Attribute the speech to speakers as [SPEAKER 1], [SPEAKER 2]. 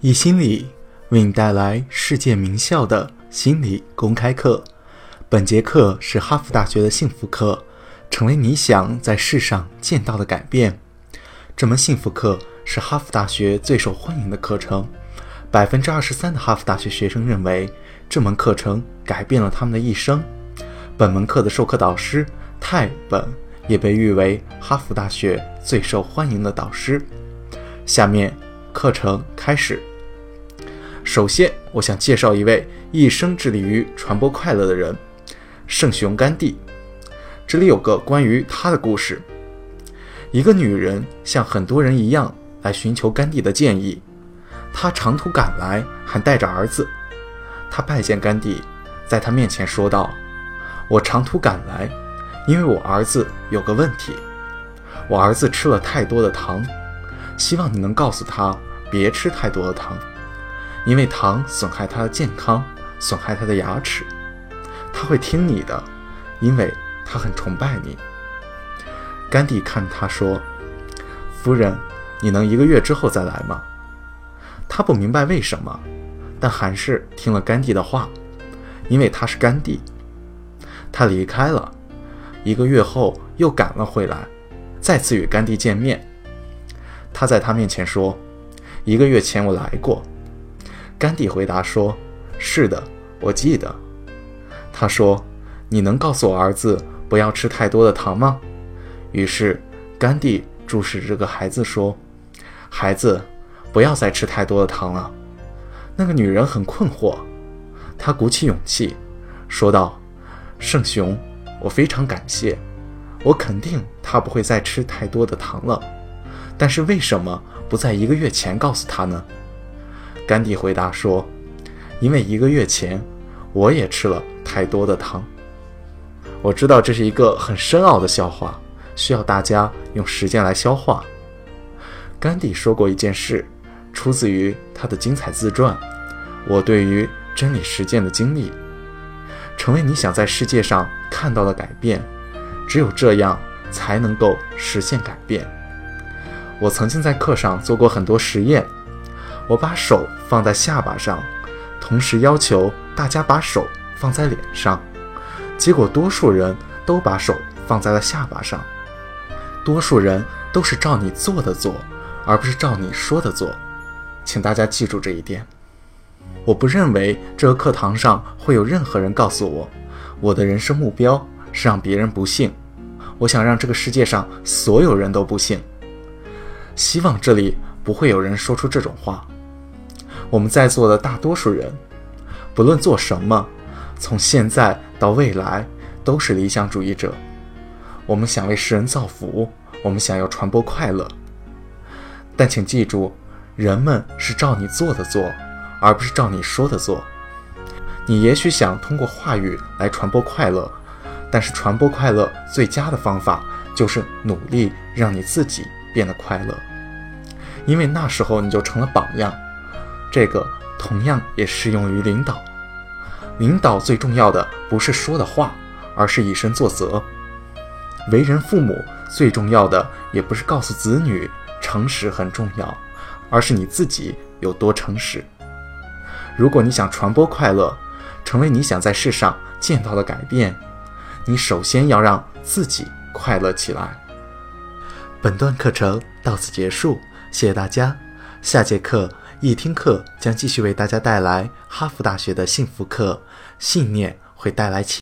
[SPEAKER 1] 易心理为你带来世界名校的心理公开课。本节课是哈佛大学的幸福课，成为你想在世上见到的改变。这门幸福课是哈佛大学最受欢迎的课程，百分之二十三的哈佛大学学生认为这门课程改变了他们的一生。本门课的授课导师泰本也被誉为哈佛大学最受欢迎的导师。下面课程开始。首先，我想介绍一位一生致力于传播快乐的人——圣雄甘地。这里有个关于他的故事。一个女人像很多人一样来寻求甘地的建议，她长途赶来，还带着儿子。她拜见甘地，在他面前说道：“我长途赶来，因为我儿子有个问题。我儿子吃了太多的糖，希望你能告诉他别吃太多的糖。”因为糖损害他的健康，损害他的牙齿，他会听你的，因为他很崇拜你。甘地看他说：“夫人，你能一个月之后再来吗？”他不明白为什么，但还是听了甘地的话，因为他是甘地。他离开了，一个月后又赶了回来，再次与甘地见面。他在他面前说：“一个月前我来过。”甘地回答说：“是的，我记得。”他说：“你能告诉我儿子不要吃太多的糖吗？”于是，甘地注视这个孩子说：“孩子，不要再吃太多的糖了。”那个女人很困惑，她鼓起勇气说道：“圣雄，我非常感谢，我肯定他不会再吃太多的糖了。但是为什么不在一个月前告诉他呢？”甘地回答说：“因为一个月前，我也吃了太多的糖。我知道这是一个很深奥的笑话，需要大家用时间来消化。”甘地说过一件事，出自于他的精彩自传《我对于真理实践的经历》。成为你想在世界上看到的改变，只有这样才能够实现改变。我曾经在课上做过很多实验。我把手放在下巴上，同时要求大家把手放在脸上，结果多数人都把手放在了下巴上。多数人都是照你做的做，而不是照你说的做，请大家记住这一点。我不认为这个课堂上会有任何人告诉我，我的人生目标是让别人不幸。我想让这个世界上所有人都不幸。希望这里不会有人说出这种话。我们在座的大多数人，不论做什么，从现在到未来，都是理想主义者。我们想为世人造福，我们想要传播快乐。但请记住，人们是照你做的做，而不是照你说的做。你也许想通过话语来传播快乐，但是传播快乐最佳的方法就是努力让你自己变得快乐，因为那时候你就成了榜样。这个同样也适用于领导。领导最重要的不是说的话，而是以身作则。为人父母最重要的也不是告诉子女诚实很重要，而是你自己有多诚实。如果你想传播快乐，成为你想在世上见到的改变，你首先要让自己快乐起来。本段课程到此结束，谢谢大家。下节课。一听课将继续为大家带来哈佛大学的幸福课，信念会带来启。